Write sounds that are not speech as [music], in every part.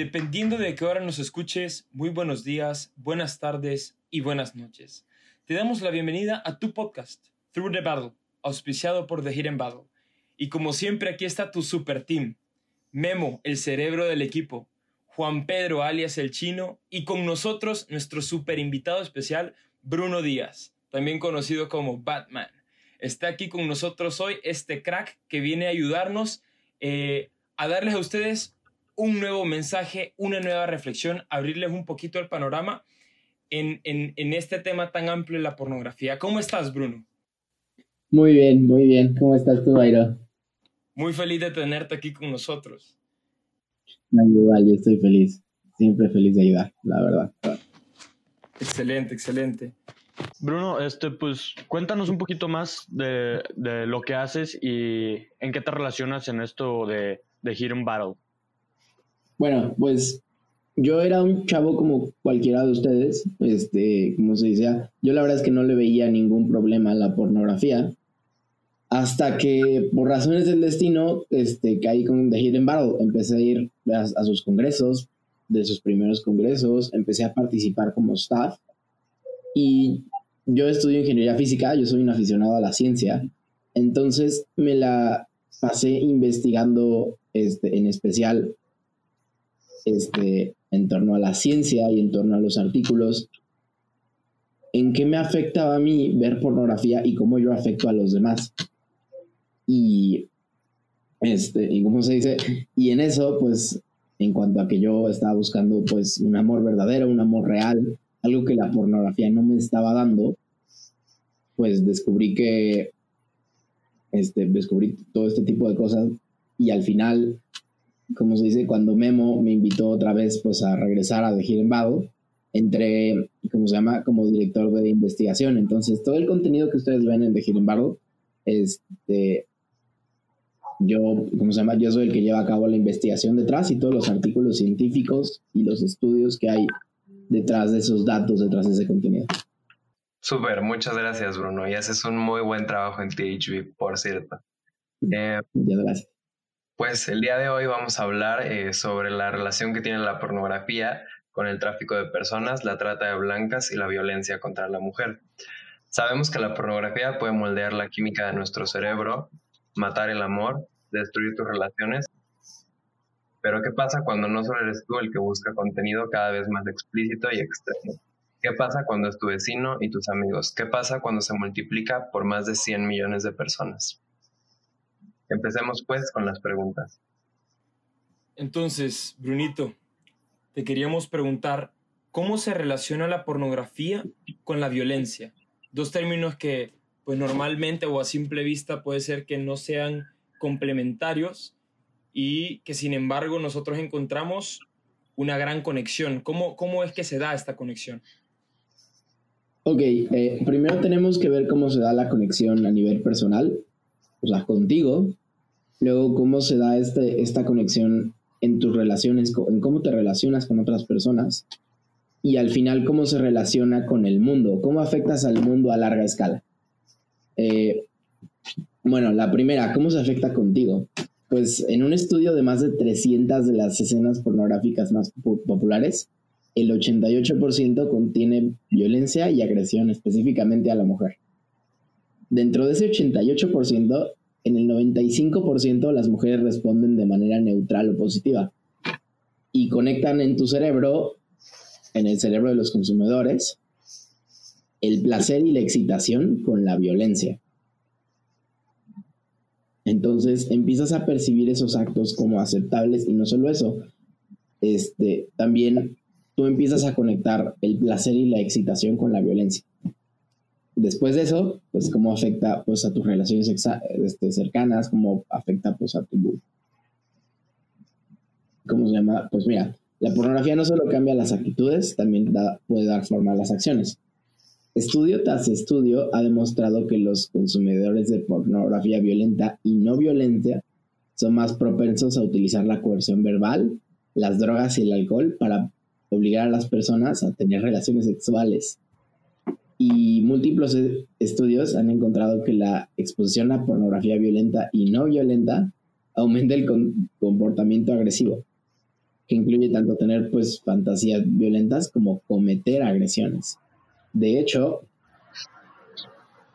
Dependiendo de qué hora nos escuches, muy buenos días, buenas tardes y buenas noches. Te damos la bienvenida a tu podcast, Through the Battle, auspiciado por The Hidden Battle. Y como siempre, aquí está tu super team. Memo, el cerebro del equipo. Juan Pedro, alias el chino. Y con nosotros, nuestro super invitado especial, Bruno Díaz, también conocido como Batman. Está aquí con nosotros hoy este crack que viene a ayudarnos eh, a darles a ustedes un nuevo mensaje, una nueva reflexión, abrirles un poquito el panorama en, este tema tan amplio de la pornografía. ¿Cómo estás, Bruno? Muy bien, muy bien. ¿Cómo estás tú, Airo? Muy feliz de tenerte aquí con nosotros. No, igual, yo estoy feliz. Siempre feliz de ayudar, la verdad. Excelente, excelente. Bruno, este, pues cuéntanos un poquito más de, lo que haces y en qué te relacionas en esto de, de Hidden Battle. Bueno, pues yo era un chavo como cualquiera de ustedes, este, como se decía, yo la verdad es que no le veía ningún problema a la pornografía, hasta que por razones del destino, este, caí con The Hidden Battle, empecé a ir a, a sus congresos, de sus primeros congresos, empecé a participar como staff, y yo estudio ingeniería física, yo soy un aficionado a la ciencia, entonces me la pasé investigando este, en especial este, en torno a la ciencia y en torno a los artículos, en qué me afectaba a mí ver pornografía y cómo yo afecto a los demás. Y, este, y cómo se dice, y en eso, pues, en cuanto a que yo estaba buscando, pues, un amor verdadero, un amor real, algo que la pornografía no me estaba dando, pues descubrí que, este, descubrí todo este tipo de cosas y al final como se dice, cuando Memo me invitó otra vez pues a regresar a The Hidden Battle, entré, como se llama, como director de investigación. Entonces, todo el contenido que ustedes ven en The Hidden Battle, este, yo, ¿cómo se llama? Yo soy el que lleva a cabo la investigación detrás y todos los artículos científicos y los estudios que hay detrás de esos datos, detrás de ese contenido. Súper, muchas gracias Bruno. Y haces un muy buen trabajo en THB, por cierto. Eh, muchas gracias. Pues el día de hoy vamos a hablar eh, sobre la relación que tiene la pornografía con el tráfico de personas, la trata de blancas y la violencia contra la mujer. Sabemos que la pornografía puede moldear la química de nuestro cerebro, matar el amor, destruir tus relaciones. Pero ¿qué pasa cuando no solo eres tú el que busca contenido cada vez más explícito y extremo? ¿Qué pasa cuando es tu vecino y tus amigos? ¿Qué pasa cuando se multiplica por más de 100 millones de personas? Empecemos pues con las preguntas. Entonces, Brunito, te queríamos preguntar, ¿cómo se relaciona la pornografía con la violencia? Dos términos que, pues normalmente o a simple vista puede ser que no sean complementarios y que sin embargo nosotros encontramos una gran conexión. ¿Cómo, cómo es que se da esta conexión? Ok, eh, primero tenemos que ver cómo se da la conexión a nivel personal, o sea, contigo, Luego, cómo se da este, esta conexión en tus relaciones, en cómo te relacionas con otras personas. Y al final, cómo se relaciona con el mundo, cómo afectas al mundo a larga escala. Eh, bueno, la primera, ¿cómo se afecta contigo? Pues en un estudio de más de 300 de las escenas pornográficas más populares, el 88% contiene violencia y agresión específicamente a la mujer. Dentro de ese 88%, en el 95% las mujeres responden de manera neutral o positiva y conectan en tu cerebro, en el cerebro de los consumidores, el placer y la excitación con la violencia. Entonces empiezas a percibir esos actos como aceptables y no solo eso, este, también tú empiezas a conectar el placer y la excitación con la violencia después de eso, pues cómo afecta pues a tus relaciones este, cercanas, cómo afecta pues a tu... ¿Cómo se llama? Pues mira, la pornografía no solo cambia las actitudes, también puede dar forma a las acciones. Estudio tras estudio ha demostrado que los consumidores de pornografía violenta y no violenta son más propensos a utilizar la coerción verbal, las drogas y el alcohol para obligar a las personas a tener relaciones sexuales y múltiples e-, estudios han encontrado que la exposición a pornografía violenta y no violenta aumenta el comportamiento agresivo. que incluye tanto tener pues fantasías violentas como cometer agresiones. De hecho,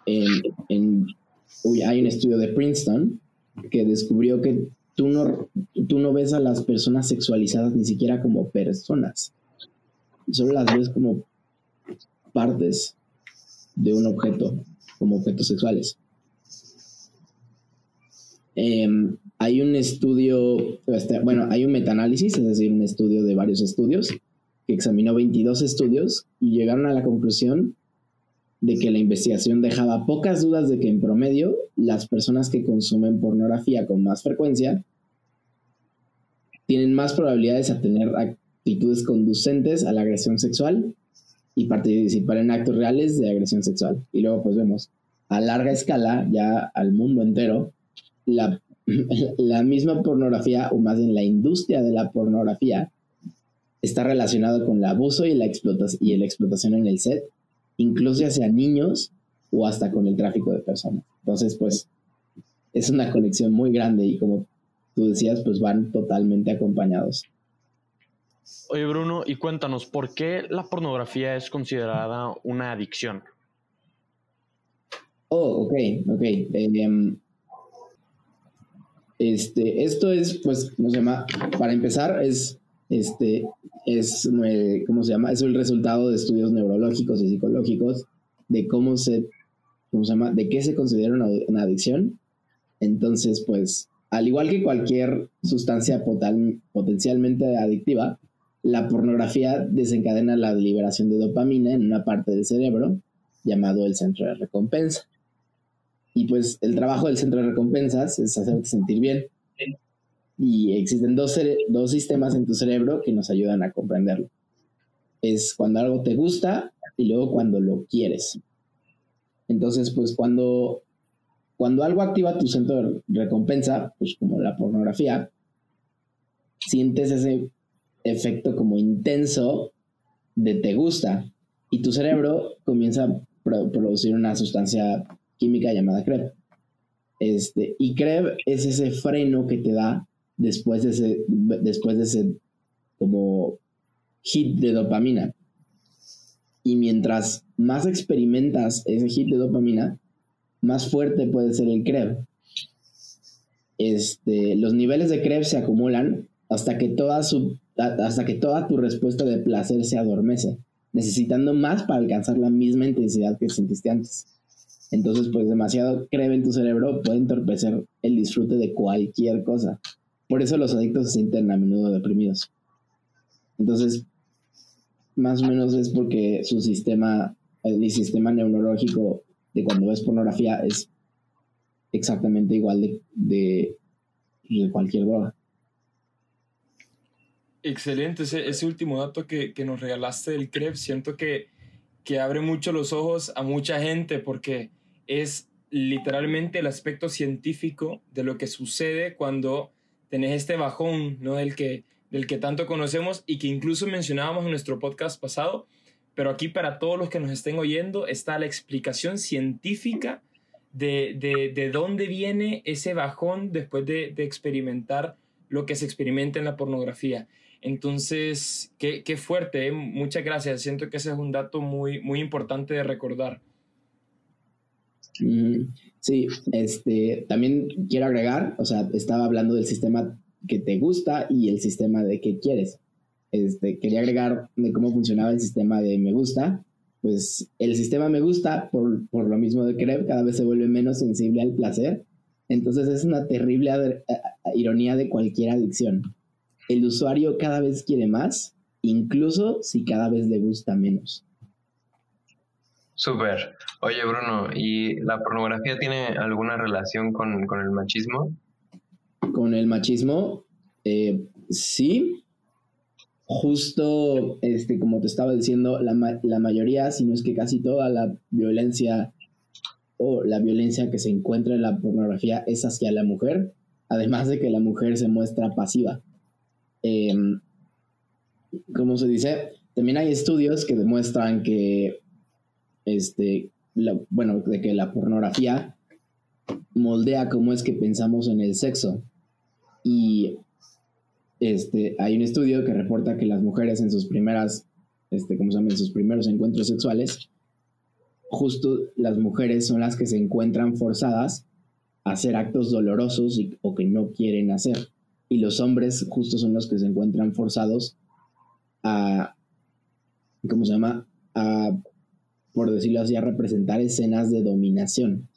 en, hay un estudio de Princeton que descubrió que tú no, tú no ves a las personas sexualizadas ni siquiera como personas, solo las ves como partes de un objeto, como objetos sexuales. Em, hay un estudio, este, bueno, hay un metaanálisis, es decir, un estudio de varios estudios, que examinó 22 estudios y llegaron a la conclusión de que la investigación dejaba pocas dudas de que en promedio las personas que consumen pornografía con más frecuencia tienen más probabilidades de tener actitudes conducentes a la agresión sexual y participar en actos reales de agresión sexual. Y luego pues vemos a larga escala, ya al mundo entero, la, [laughs] la misma pornografía, o más bien la industria de la pornografía, está relacionada con el abuso y la, y la explotación en el set, incluso hacia niños o hasta con el tráfico de personas. Entonces, pues, es una conexión muy grande y como tú decías, pues van totalmente acompañados. Oye, Bruno, y cuéntanos, ¿por qué la pornografía es considerada una adicción? Oh, ok, ok. Em, este, esto es, pues, ¿cómo se llama? Para empezar, es, este, es, ¿cómo se llama? Es el resultado de estudios neurológicos y psicológicos de cómo se, ¿cómo se llama? De qué se considera una adicción. Entonces, pues, al igual que cualquier sustancia potencialmente adictiva, la pornografía desencadena la liberación de dopamina en una parte del cerebro llamado el centro de recompensa. Y pues el trabajo del centro de recompensas es hacerte sentir bien. Y existen dos, dos sistemas en tu cerebro que nos ayudan a comprenderlo. Es cuando algo te gusta y luego cuando lo quieres. Entonces, pues cuando cuando algo activa tu centro de recompensa, pues como la pornografía, sientes ese efecto como intenso de te gusta y tu cerebro comienza a producir una sustancia química llamada CREB. Este, y CREB es ese freno que te da después de ese, después de ese como hit de dopamina. Y mientras más experimentas ese hit de dopamina, más fuerte puede ser el CREB. Este, los niveles de CREB se acumulan hasta que, toda su, hasta que toda tu respuesta de placer se adormece, necesitando más para alcanzar la misma intensidad que sentiste antes. Entonces, pues demasiado CREB en tu cerebro puede entorpecer el disfrute de cualquier cosa. Por eso los adictos se sienten a menudo deprimidos. Entonces, más o menos es porque su sistema, el sistema neurológico de cuando ves pornografía es exactamente igual de, de, cualquier droga. Excelente, ese, último dato que, nos regalaste del CREP, siento que, que abre mucho los ojos a mucha gente porque es literalmente el aspecto científico de lo que sucede cuando tenés este bajón, ¿no? Del que, del que tanto conocemos y que incluso mencionábamos en nuestro podcast pasado, pero aquí para todos los que nos estén oyendo está la explicación científica de, de, de dónde viene ese bajón después de, de, experimentar lo que se experimenta en la pornografía. Entonces, qué, qué fuerte, ¿eh? muchas gracias. Siento que ese es un dato muy, muy importante de recordar. Sí, este, también quiero agregar, o sea, estaba hablando del sistema que te gusta y el sistema de que quieres. Este, quería agregar de cómo funcionaba el sistema de me gusta. Pues el sistema me gusta, por, por lo mismo de creer, cada vez se vuelve menos sensible al placer. Entonces es una terrible ironía de cualquier adicción. El usuario cada vez quiere más, incluso si cada vez le gusta menos. Súper. Oye, Bruno, ¿y la pornografía tiene alguna relación con, con el machismo? Con el machismo, eh, sí, justo, este, como te estaba diciendo, la, la mayoría, si no es que casi toda la violencia o la violencia que se encuentra en la pornografía es hacia la mujer, además de que la mujer se muestra pasiva. Eh, como se dice, también hay estudios que demuestran que, este, bueno, de que la pornografía moldea cómo es que pensamos en el sexo. Y este, hay un estudio que reporta que las mujeres en sus primeras, este, ¿cómo se llama? En sus primeros encuentros sexuales, justo las mujeres son las que se encuentran forzadas a hacer actos dolorosos o que no quieren hacer. Y los hombres justo son los que se encuentran forzados a, ¿cómo se llama? A, por decirlo así, a representar escenas de dominación.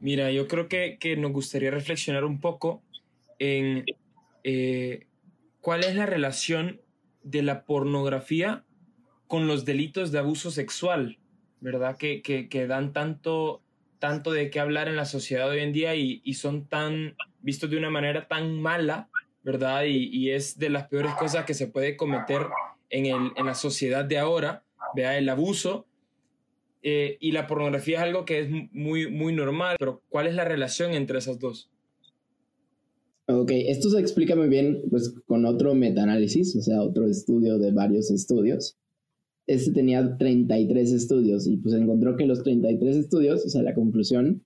Mira, yo creo que, que nos gustaría reflexionar un poco en eh, cuál es la relación de la pornografía con los delitos de abuso sexual, ¿verdad? Que, que, dan tanto, tanto de qué hablar en la sociedad hoy en día y, son tan vistos de una manera tan mala, ¿verdad? Y, es de las peores cosas que se puede cometer en, el, en la sociedad de ahora, vea el abuso. Eh, y la pornografía es algo que es muy, muy normal, pero ¿cuál es la relación entre esas dos? Ok, esto se explica muy bien pues, con otro metaanálisis, o sea, otro estudio de varios estudios. Este tenía 33 estudios y pues encontró que los 33 estudios, o sea, la conclusión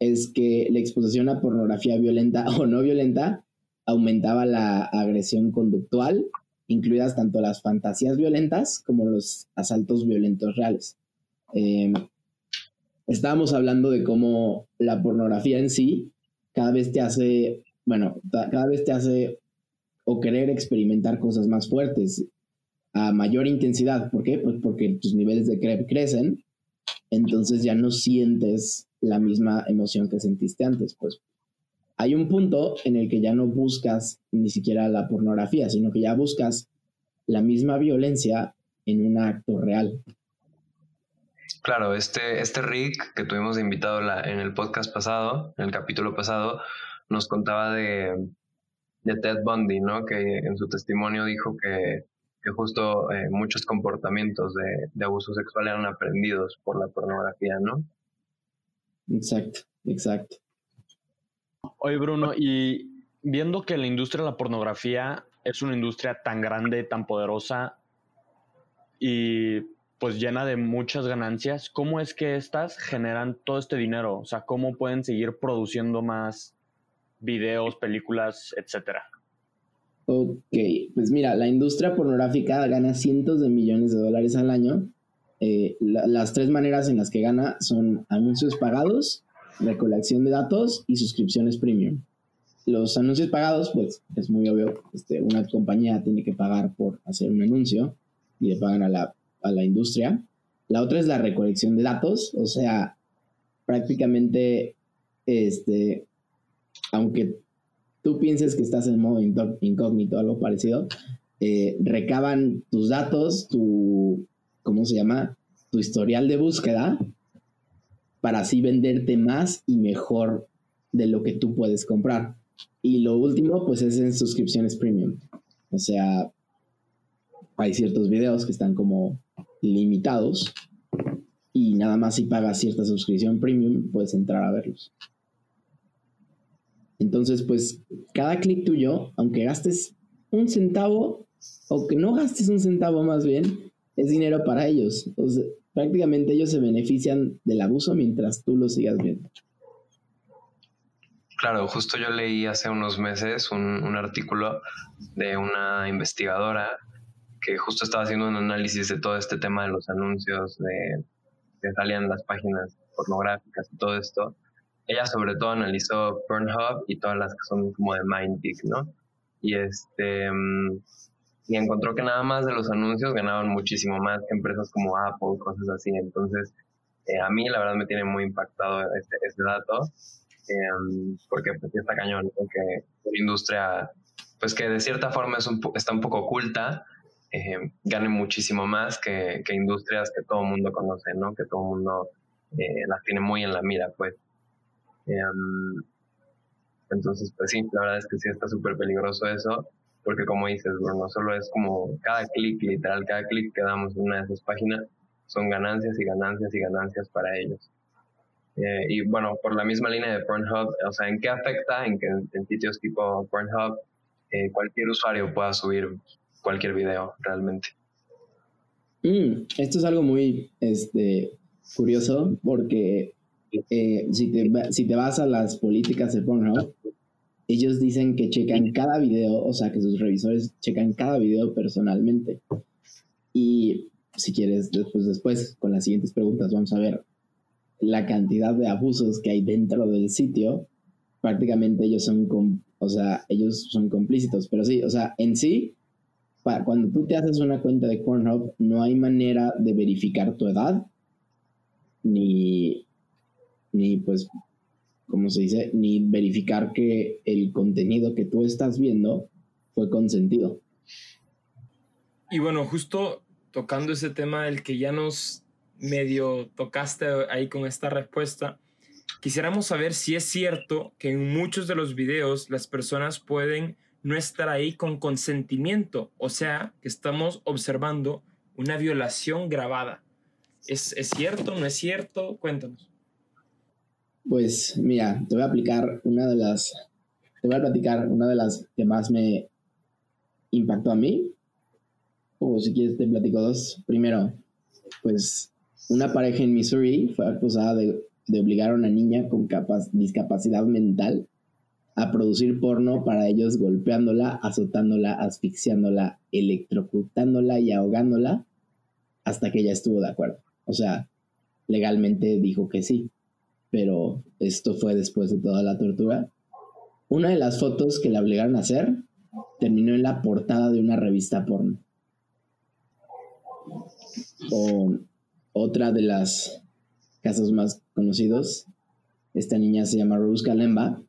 es que la exposición a pornografía violenta [laughs] o no violenta aumentaba la agresión conductual, incluidas tanto las fantasías violentas como los asaltos violentos reales. Em, estábamos hablando de cómo la pornografía en sí cada vez te hace bueno, cada vez te hace o querer experimentar cosas más fuertes a mayor intensidad. ¿Por qué? Pues porque tus niveles de CREP crecen, entonces ya no sientes la misma emoción que sentiste antes. Pues hay un punto en el que ya no buscas ni siquiera la pornografía, sino que ya buscas la misma violencia en un acto real. Claro, este, este Rick que tuvimos invitado en el podcast pasado, en el capítulo pasado, nos contaba de, Ted Bundy, ¿no? Que en su testimonio dijo que, justo eh, muchos comportamientos de, abuso sexual eran aprendidos por la pornografía, ¿no? Exacto, exacto. Oye, Bruno, y viendo que la industria de la pornografía es una industria tan grande, tan poderosa y pues llena de muchas ganancias, ¿cómo es que estas generan todo este dinero? O sea, ¿cómo pueden seguir produciendo más videos, películas, etcétera? Ok, pues mira, la industria pornográfica gana cientos de millones de dólares al año. Eh, las tres maneras en las que gana son anuncios pagados, recolección de datos y suscripciones premium. Los anuncios pagados, pues es muy obvio, este, una compañía tiene que pagar por hacer un anuncio y le pagan a la, a la industria. La otra es la recolección de datos, o sea, prácticamente este, aunque tú pienses que estás en modo incógnito, algo parecido, eh, recaban tus datos, tu, ¿cómo se llama? Tu historial de búsqueda para así venderte más y mejor de lo que tú puedes comprar. Y lo último, pues es en suscripciones premium. O sea, hay ciertos videos que están como limitados y nada más si pagas cierta suscripción premium puedes entrar a verlos. Entonces, pues cada clic tuyo, aunque gastes un centavo, o que no gastes un centavo más bien, es dinero para ellos. prácticamente ellos se benefician del abuso mientras tú lo sigas viendo. Claro, justo yo leí hace unos meses un, un artículo de una investigadora que justo estaba haciendo un análisis de todo este tema de los anuncios, de que salían las páginas pornográficas y todo esto ella sobre todo analizó Pornhub y todas las que son como de Mindtick, ¿no? Y este mm, y encontró que nada más de los anuncios ganaban muchísimo más que empresas como Apple, cosas así. Entonces, eh, a mí la verdad me tiene muy impactado este, este dato, em, porque pues está cañón, porque una industria, pues que de cierta forma es un, está un poco oculta, eh, gane muchísimo más que, que, industrias que todo el mundo conoce, ¿no? Que todo el mundo eh, las tiene muy en la mira, pues. Em, entonces, pues sí, la verdad es que sí está súper peligroso eso, porque como dices, no solo es como cada clic, literal, cada clic que damos en una de esas páginas son ganancias y ganancias y ganancias para ellos. Eh, y bueno, por la misma línea de Pornhub, o sea, ¿en qué afecta en que en, sitios tipo Pornhub eh, cualquier usuario pueda subir cualquier video realmente? Mm, esto es algo muy este, curioso porque eh, si, te, si te vas a las políticas de Pornhub, ellos dicen que checan cada video, o sea, que sus revisores checan cada video personalmente. Y si quieres, después, después, con las siguientes preguntas, vamos a ver la cantidad de abusos que hay dentro del sitio. Prácticamente ellos son, o sea, ellos son complícitos, pero sí, o sea, en sí, cuando tú te haces una cuenta de Pornhub, no hay manera de verificar tu edad, ni, ni pues, como se dice, ni verificar que el contenido que tú estás viendo fue consentido. Y bueno, justo tocando ese tema del que ya nos medio tocaste ahí con esta respuesta, quisiéramos saber si es cierto que en muchos de los videos las personas pueden no estar ahí con consentimiento, o sea, que estamos observando una violación grabada. ¿Es, ¿Es, cierto? ¿No es cierto? Cuéntanos. Pues mira, te voy a aplicar una de las, te voy a platicar una de las que más me impactó a mí o si quieres te platico dos. Primero, pues una pareja en Missouri fue acusada de, obligar a una niña con discapacidad mental a producir porno para ellos golpeándola, azotándola, asfixiándola, electrocutándola y ahogándola hasta que ella estuvo de acuerdo. O sea, legalmente dijo que sí, pero esto fue después de toda la tortura. Una de las fotos que la obligaron a hacer terminó en la portada de una revista porno. O otra de las casos más conocidos, esta niña se llama Rose Kalemba.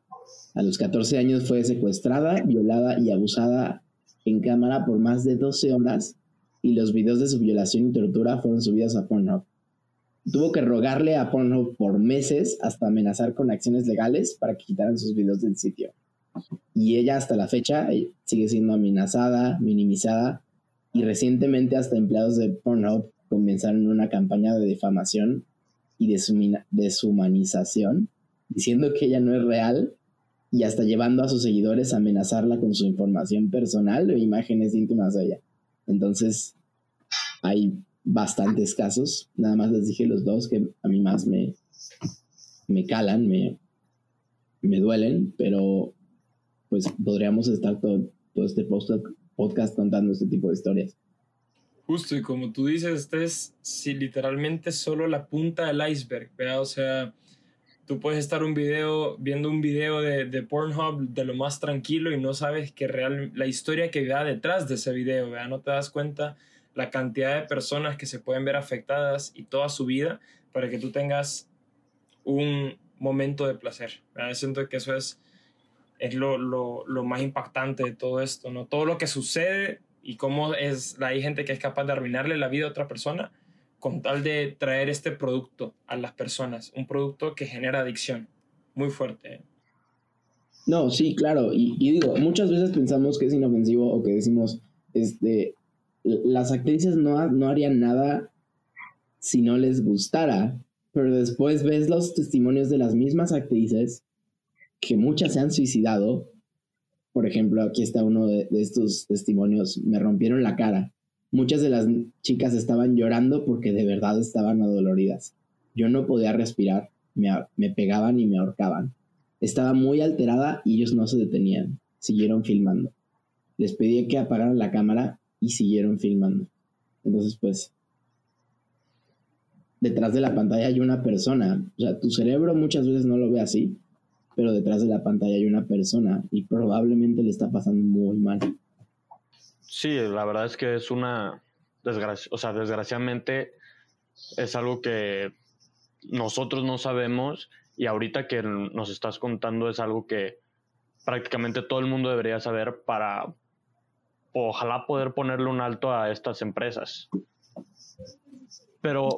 A los 14 años fue secuestrada, violada y abusada en cámara por más de 12 horas y los videos de su violación y tortura fueron subidos a Pornhub. Tuvo que rogarle a Pornhub por meses hasta amenazar con acciones legales para que quitaran sus videos del sitio. Y ella hasta la fecha eh, sigue siendo amenazada, minimizada y recientemente hasta empleados de Pornhub comenzaron una campaña de difamación y deshumanización, diciendo que ella no es real y hasta llevando a sus seguidores a amenazarla con su información personal o imágenes íntimas de ella. Entonces, hay bastantes casos, nada más les dije los dos que a mí más me, me calan, me, me duelen, pero pues podríamos estar todo, todo este podcast contando este tipo de historias. Justo, y como tú dices, este es si literalmente solo la punta del iceberg, ¿verdad? O sea, tú puedes estar un video, viendo un video de, de, Pornhub de lo más tranquilo y no sabes que real, la historia que va detrás de ese video, ¿verdad? No te das cuenta la cantidad de personas que se pueden ver afectadas y toda su vida para que tú tengas un momento de placer, ¿verdad? Siento que eso es es lo, lo, lo, más impactante de todo esto, ¿no? Todo lo que sucede y cómo es, hay gente que es capaz de arruinarle la vida a otra persona con tal de traer este producto a las personas, un producto que genera adicción, muy fuerte. No, sí, claro, y, y digo, muchas veces pensamos que es inofensivo o que decimos, este, las actrices no, no harían nada si no les gustara, pero después ves los testimonios de las mismas actrices que muchas se han suicidado. Por ejemplo, aquí está uno de, estos testimonios. Me rompieron la cara. Muchas de las chicas estaban llorando porque de verdad estaban adoloridas. Yo no podía respirar. Me, me pegaban y me ahorcaban. Estaba muy alterada y ellos no se detenían. Siguieron filmando. Les pedí que apagaran la cámara y siguieron filmando. Entonces, pues, detrás de la pantalla hay una persona. O sea, tu cerebro muchas veces no lo ve así, pero detrás de la pantalla hay una persona y probablemente le está pasando muy mal. Sí, la verdad es que es una o sea, desgraciadamente es algo que nosotros no sabemos y ahorita que nos estás contando es algo que prácticamente todo el mundo debería saber para ojalá poder ponerle un alto a estas empresas. Pero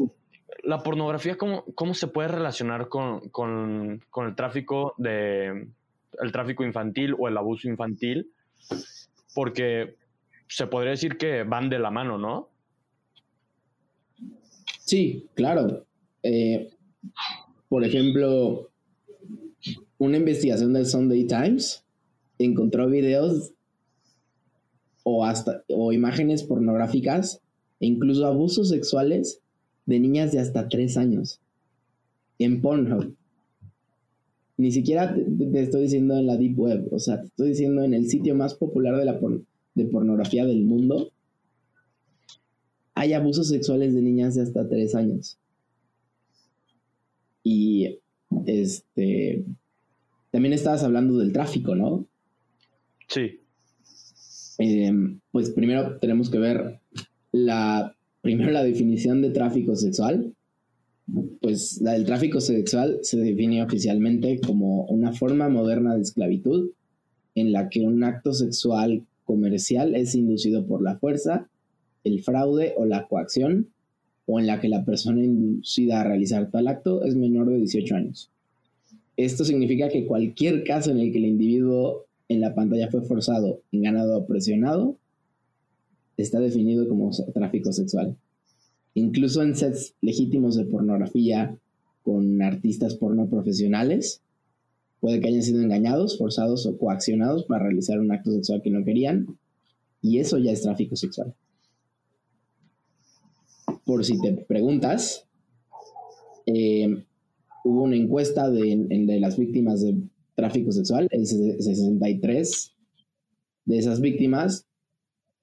la pornografía, ¿cómo, cómo se puede relacionar con, con, con, el tráfico de el tráfico infantil o el abuso infantil? Porque se podría decir que van de la mano, ¿no? Sí, claro. Eh, por ejemplo, una investigación del Sunday Times encontró videos o hasta o imágenes pornográficas e incluso abusos sexuales de niñas de hasta tres años en Pornhub. Ni siquiera te, estoy diciendo en la Deep Web, o sea, te estoy diciendo en el sitio más popular de, la de pornografía del mundo. Hay abusos sexuales de niñas de hasta tres años. Y este. También estabas hablando del tráfico, ¿no? Sí. Em, pues primero tenemos que ver la. Primero la definición de tráfico sexual. Pues del tráfico sexual se define oficialmente como una forma moderna de esclavitud en la que un acto sexual comercial es inducido por la fuerza, el fraude o la coacción o en la que la persona inducida a realizar tal acto es menor de 18 años. Esto significa que cualquier caso en el que el individuo en la pantalla fue forzado, enganado o presionado, está definido como tráfico sexual. Incluso en sets legítimos de pornografía con artistas porno profesionales, puede que hayan sido engañados, forzados o coaccionados para realizar un acto sexual que no querían, y eso ya es tráfico sexual por si te preguntas, eh, hubo una encuesta de, las víctimas de tráfico sexual, el 63 de esas víctimas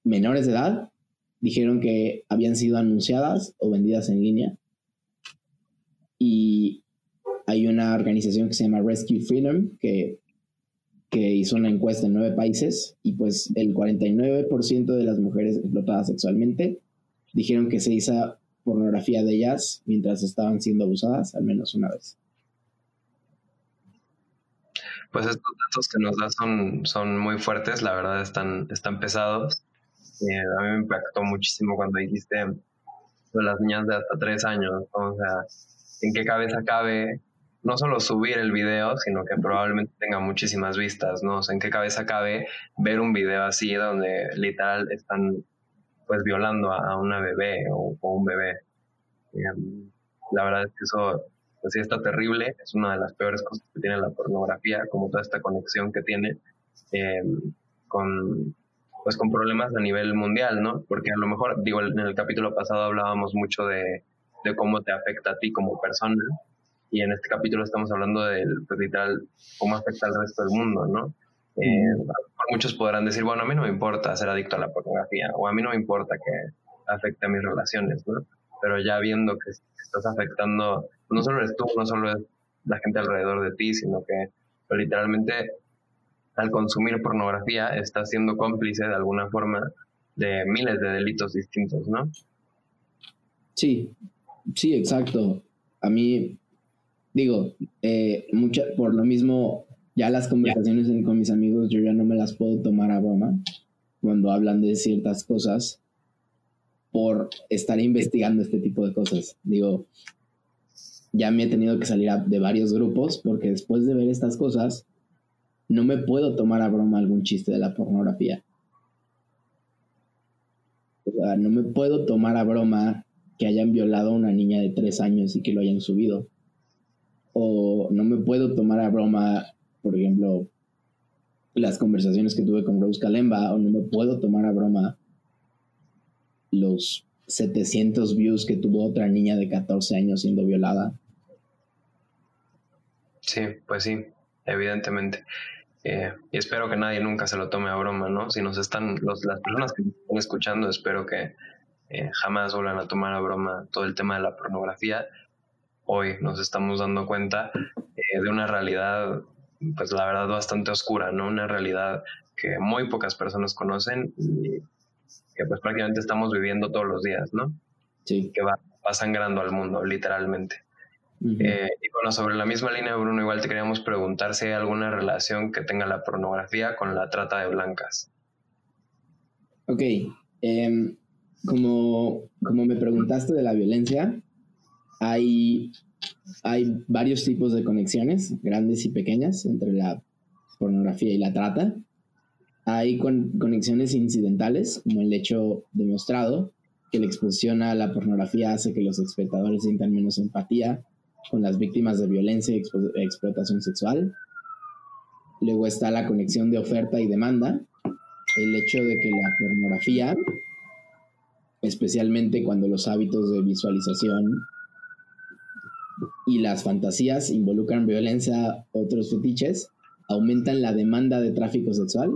menores de edad dijeron que habían sido anunciadas o vendidas en línea. Y hay una organización que se llama Rescue Freedom que, que hizo una encuesta en nueve países y pues el 49% de las mujeres explotadas sexualmente dijeron que se hizo pornografía de ellas mientras estaban siendo abusadas al menos una vez. Pues estos datos que nos das son, son muy fuertes, la verdad están, están pesados. Eh, a mí me impactó muchísimo cuando dijiste de las niñas de hasta tres años, o sea, en qué cabeza cabe no solo subir el video, sino que probablemente tenga muchísimas vistas, ¿no? O sea, en qué cabeza cabe ver un video así donde literal están pues violando a, una bebé o, un bebé. Em, la verdad es que eso pues sí está terrible, es una de las peores cosas que tiene la pornografía, como toda esta conexión que tiene em, con pues con problemas a nivel mundial, ¿no? Porque a lo mejor, digo, en el capítulo pasado hablábamos mucho de, de cómo te afecta a ti como persona, y en este capítulo estamos hablando del, pues literal, cómo afecta al resto del mundo, ¿no? Eh, muchos podrán decir, bueno, a mí no me importa ser adicto a la pornografía o a mí no me importa que afecte a mis relaciones, ¿no? Pero ya viendo que estás afectando, no solo eres tú, no solo es la gente alrededor de ti, sino que literalmente al consumir pornografía estás siendo cómplice de alguna forma de miles de delitos distintos, ¿no? Sí, sí, exacto. A mí, digo, eh, mucha, por lo mismo ya las conversaciones con mis amigos yo ya no me las puedo tomar a broma cuando hablan de ciertas cosas por estar investigando este tipo de cosas. Digo, ya me he tenido que salir de varios grupos porque después de ver estas cosas no me puedo tomar a broma algún chiste de la pornografía. O sea, no me puedo tomar a broma que hayan violado a una niña de tres años y que lo hayan subido. O no me puedo tomar a broma por ejemplo, las conversaciones que tuve con Rose Kalemba, o no me puedo tomar a broma los 700 views que tuvo otra niña de 14 años siendo violada. Sí, pues sí, evidentemente. Eh, y espero que nadie nunca se lo tome a broma, ¿no? Si nos están, los, las personas que nos están escuchando, espero que eh, jamás vuelvan a tomar a broma todo el tema de la pornografía. Hoy nos estamos dando cuenta eh, de una realidad pues la verdad bastante oscura, ¿no? Una realidad que muy pocas personas conocen y que pues prácticamente estamos viviendo todos los días, ¿no? Sí. Que va, sangrando al mundo, literalmente. Eh, y bueno, sobre la misma línea, Bruno, igual te queríamos preguntar si hay alguna relación que tenga la pornografía con la trata de blancas. Ok, em, como, como me preguntaste de la violencia, hay hay varios tipos de conexiones, grandes y pequeñas, entre la pornografía y la trata. Hay conexiones incidentales, como el hecho demostrado que la exposición a la pornografía hace que los espectadores sientan menos empatía con las víctimas de violencia y explotación sexual. Luego está la conexión de oferta y demanda, el hecho de que la pornografía, especialmente cuando los hábitos de visualización y las fantasías involucran violencia, otros fetiches, aumentan la demanda de tráfico sexual,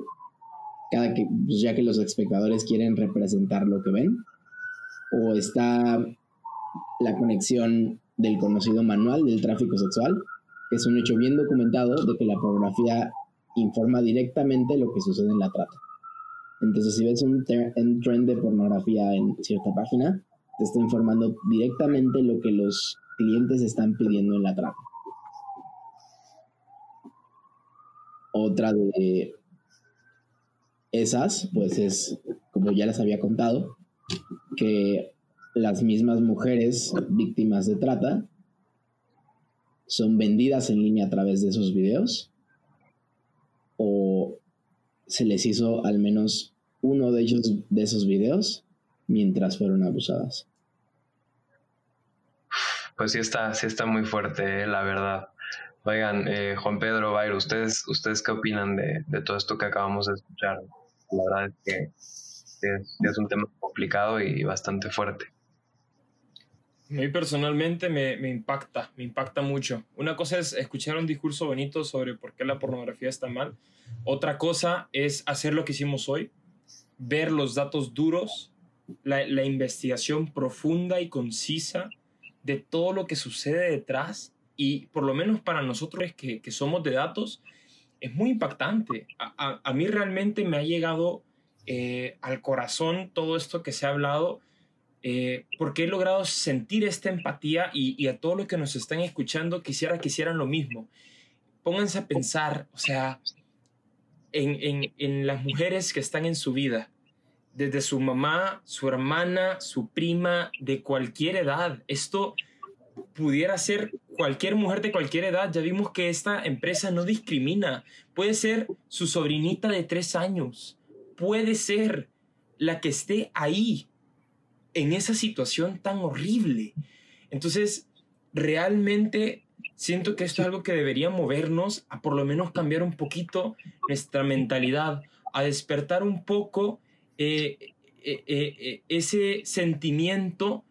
cada que, pues ya que los espectadores quieren representar lo que ven, o está la conexión del conocido manual del tráfico sexual, que es un hecho bien documentado de que la pornografía informa directamente lo que sucede en la trata. Entonces, si ves un, un trend de pornografía en cierta página, te está informando directamente lo que los clientes están pidiendo en la trata. Otra de esas, pues es, como ya les había contado, que las mismas mujeres víctimas de trata son vendidas en línea a través de esos videos o se les hizo al menos uno de ellos de esos videos mientras fueron abusadas. Pues sí está, sí está muy fuerte, eh, la verdad. Oigan, eh, Juan Pedro, Bairo, ¿ustedes, ¿ustedes qué opinan de, todo esto que acabamos de escuchar? La verdad es que es, un tema complicado y bastante fuerte. A mí personalmente me, me, impacta, me impacta mucho. Una cosa es escuchar un discurso bonito sobre por qué la pornografía está mal. Otra cosa es hacer lo que hicimos hoy, ver los datos duros, la, la investigación profunda y concisa de todo lo que sucede detrás y por lo menos para nosotros que, que somos de datos, es muy impactante. A, a, mí realmente me ha llegado eh, al corazón todo esto que se ha hablado, eh, porque he logrado sentir esta empatía y, y, a todos los que nos están escuchando quisiera que hicieran lo mismo. Pónganse a pensar, o sea, en, en, en las mujeres que están en su vida, desde su mamá, su hermana, su prima, de cualquier edad. Esto pudiera ser cualquier mujer de cualquier edad. Ya vimos que esta empresa no discrimina. Puede ser su sobrinita de tres años. Puede ser la que esté ahí, en esa situación tan horrible. Entonces, realmente siento que esto es algo que debería movernos a por lo menos cambiar un poquito nuestra mentalidad, a despertar un poco eh, eh, eh, ese sentimiento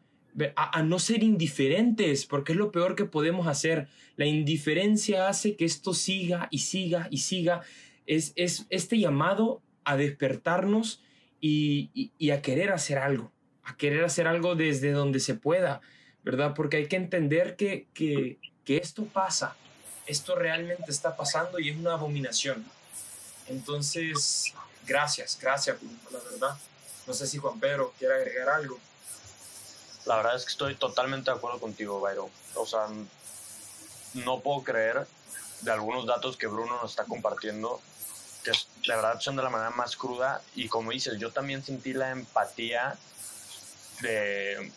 a, no ser indiferentes, porque es lo peor que podemos hacer. La indiferencia hace que esto siga y siga y siga. Es, es este llamado a despertarnos y, a querer hacer algo, a querer hacer algo desde donde se pueda, ¿verdad? Porque hay que entender que, que, que esto pasa, esto realmente está pasando y es una abominación. Entonces, gracias, gracias, la verdad. No sé si Juan Pedro quiere agregar algo. La verdad es que estoy totalmente de acuerdo contigo, Byron. O sea, no puedo creer de algunos datos que Bruno nos está compartiendo, que de verdad son de la manera más cruda. Y como dices, yo también sentí la empatía de,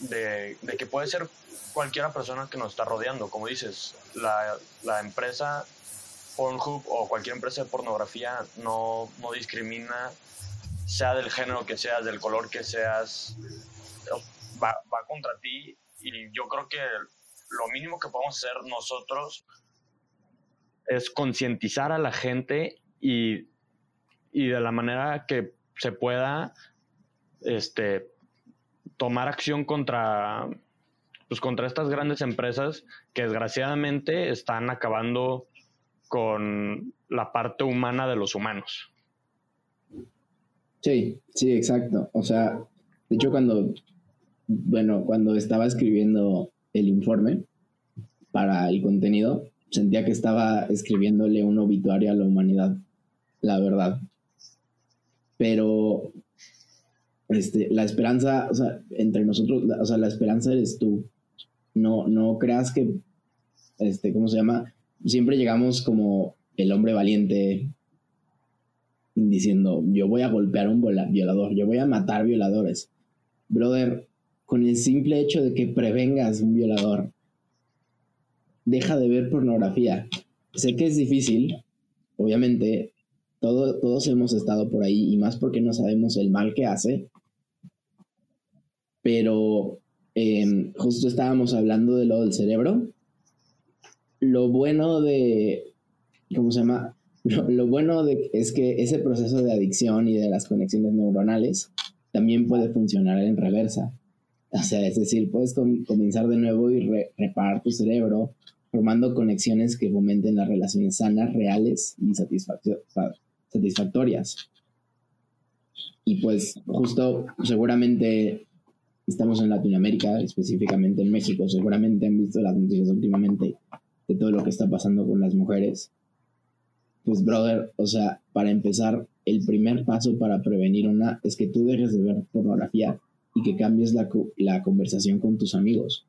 de, de que puede ser cualquiera persona que nos está rodeando. Como dices, la, la empresa Pornhub o cualquier empresa de pornografía no, no discrimina, sea del género que seas, del color que seas, va, contra ti y yo creo que lo mínimo que podemos hacer nosotros es concientizar a la gente y, y, de la manera que se pueda este, tomar acción contra, pues, contra estas grandes empresas que desgraciadamente están acabando con la parte humana de los humanos. Sí, sí, exacto. O sea, de hecho cuando, bueno, cuando estaba escribiendo el informe para el contenido, sentía que estaba escribiéndole un obituario a la humanidad, la verdad. Pero, este, la esperanza, o sea, entre nosotros, o sea, la esperanza eres tú. No, no creas que, este, ¿cómo se llama? siempre llegamos como el hombre valiente diciendo, yo voy a golpear a un violador, yo voy a matar violadores. Brother, con el simple hecho de que prevengas un violador, deja de ver pornografía. Sé que es difícil, obviamente, todo, todos hemos estado por ahí y más porque no sabemos el mal que hace, pero em, justo estábamos hablando de lo del cerebro lo bueno de, ¿cómo se llama? Lo, bueno de, es que ese proceso de adicción y de las conexiones neuronales también puede funcionar en reversa. O sea, es decir, puedes comenzar de nuevo y reparar tu cerebro, formando conexiones que fomenten las relaciones sanas, reales y satisfactorias. Y pues justo seguramente estamos en Latinoamérica, específicamente en México, seguramente han visto las noticias últimamente de todo lo que está pasando con las mujeres. Pues brother, o sea, para empezar, el primer paso para prevenir una es que tú dejes de ver pornografía y que cambies la, la conversación con tus amigos.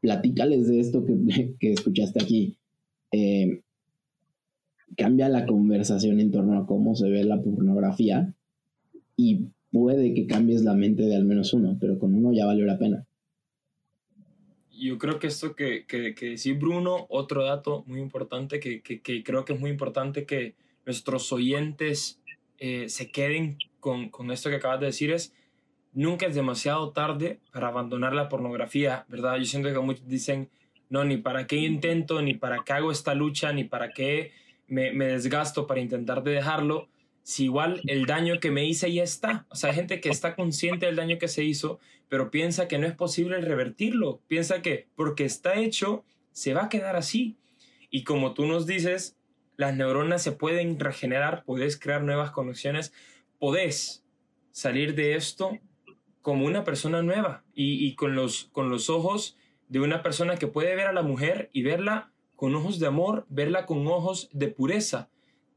Platícales de esto que, [laughs] que escuchaste aquí. Eh, cambia la conversación en torno a cómo se ve la pornografía y puede que cambies la mente de al menos uno, pero con uno ya valió la pena. Yo creo que esto que, que, que decía Bruno, otro dato muy importante que, que, creo que es muy importante que nuestros oyentes eh, se queden con, con esto que acabas de decir es, nunca es demasiado tarde para abandonar la pornografía, ¿verdad? Yo siento que muchos dicen, no, ni para qué intento, ni para qué hago esta lucha, ni para qué me, desgasto para intentar de dejarlo, si igual el daño que me hice ya está. O sea, hay gente que está consciente del daño que se hizo, pero piensa que no es posible revertirlo. Piensa que porque está hecho, se va a quedar así. Y como tú nos dices, las neuronas se pueden regenerar, puedes crear nuevas conexiones, podés salir de esto como una persona nueva y, con, los, con los ojos de una persona que puede ver a la mujer y verla con ojos de amor, verla con ojos de pureza,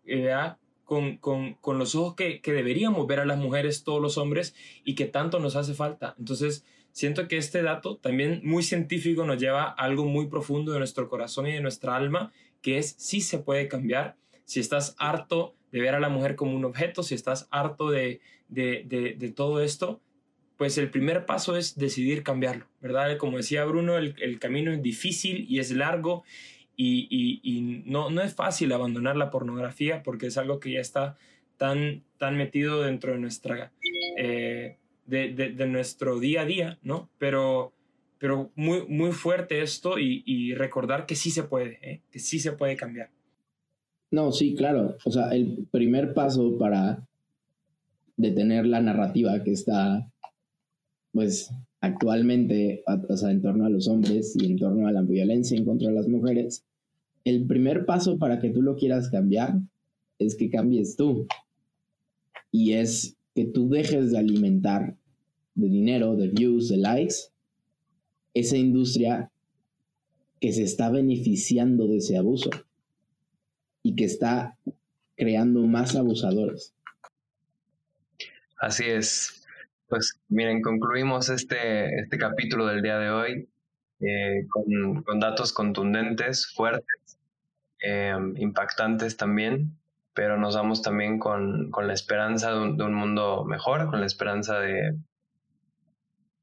¿verdad? con, con, con los ojos que, que, deberíamos ver a las mujeres, todos los hombres, y que tanto nos hace falta. Entonces, siento que este dato también muy científico nos lleva a algo muy profundo de nuestro corazón y de nuestra alma, que es si se puede cambiar. Si estás harto de ver a la mujer como un objeto, si estás harto de, de, de, de todo esto, pues el primer paso es decidir cambiarlo, ¿verdad? Como decía Bruno, el, el camino es difícil y es largo y, y, no, no es fácil abandonar la pornografía porque es algo que ya está tan, tan metido dentro de, nuestra, eh, de, de, nuestro día a día, ¿no? Pero, pero muy, muy fuerte esto y, y recordar que sí se puede, ¿eh? que sí se puede cambiar. No, sí, claro. O sea, el primer paso para detener la narrativa que está, pues, actualmente, o sea, en torno a los hombres y en torno a la violencia en contra de las mujeres, el primer paso para que tú lo quieras cambiar es que cambies tú. Y es que tú dejes de alimentar de dinero, de views, de likes, esa industria que se está beneficiando de ese abuso y que está creando más abusadores. Así es. Pues miren, concluimos este, este capítulo del día de hoy eh, con, con, datos contundentes, fuertes, eh, impactantes también, pero nos vamos también con, con la esperanza de un, mundo mejor, con la esperanza de,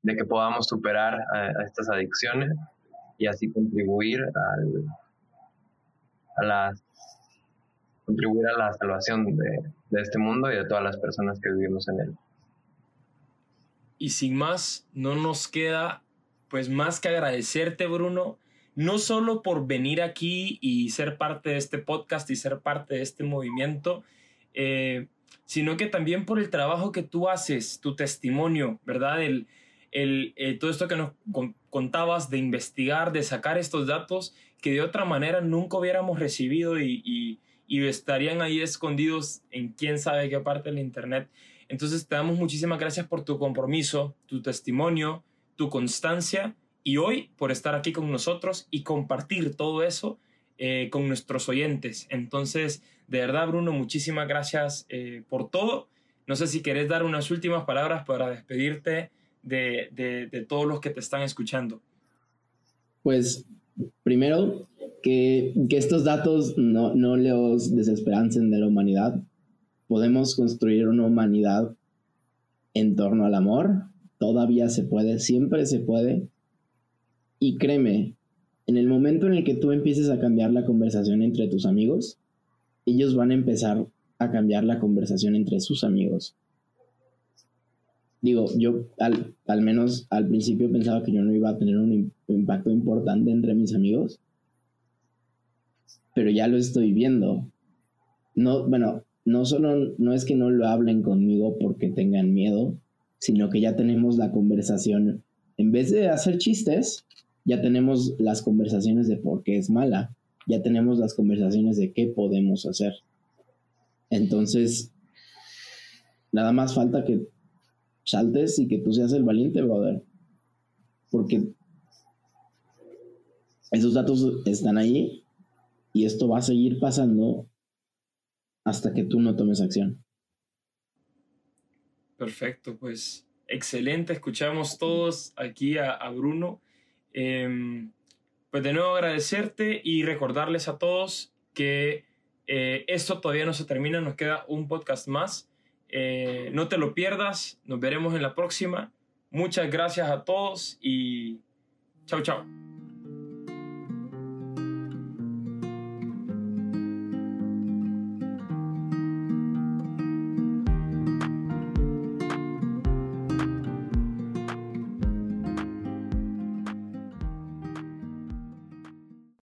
de que podamos superar a estas adicciones y así contribuir al, a la contribuir a la salvación de, de este mundo y de todas las personas que vivimos en él. Y sin más, no nos queda pues más que agradecerte, Bruno, no solo por venir aquí y ser parte de este podcast y ser parte de este movimiento, eh, sino que también por el trabajo que tú haces, tu testimonio, ¿verdad? El, el, eh, todo esto que nos contabas de investigar, de sacar estos datos que de otra manera nunca hubiéramos recibido y, y, y estarían ahí escondidos en quién sabe qué parte del Internet. Entonces te damos muchísimas gracias por tu compromiso, tu testimonio, tu constancia y hoy por estar aquí con nosotros y compartir todo eso eh, con nuestros oyentes. Entonces, de verdad, Bruno, muchísimas gracias eh, por todo. No sé si querés dar unas últimas palabras para despedirte de, de, todos los que te están escuchando. Pues primero, que, que estos datos no, no los desesperancen de la humanidad podemos construir una humanidad en torno al amor. Todavía se puede, siempre se puede. Y créeme, en el momento en el que tú empieces a cambiar la conversación entre tus amigos, ellos van a empezar a cambiar la conversación entre sus amigos. Digo, yo al, al menos al principio pensaba que yo no iba a tener un impacto importante entre mis amigos, pero ya lo estoy viendo. No, bueno, no solo no es que no lo hablen conmigo porque tengan miedo, sino que ya tenemos la conversación en vez de hacer chistes, ya tenemos las conversaciones de por qué es mala, ya tenemos las conversaciones de qué podemos hacer. Entonces, nada más falta que saltes y que tú seas el valiente, brother. Porque esos datos están ahí y esto va a seguir pasando hasta que tú no tomes acción. Perfecto, pues excelente. Escuchamos todos aquí a, Bruno. Em, pues de nuevo agradecerte y recordarles a todos que eh, esto todavía no se termina, nos queda un podcast más. Eh, no te lo pierdas, nos veremos en la próxima. Muchas gracias a todos y chao, chao.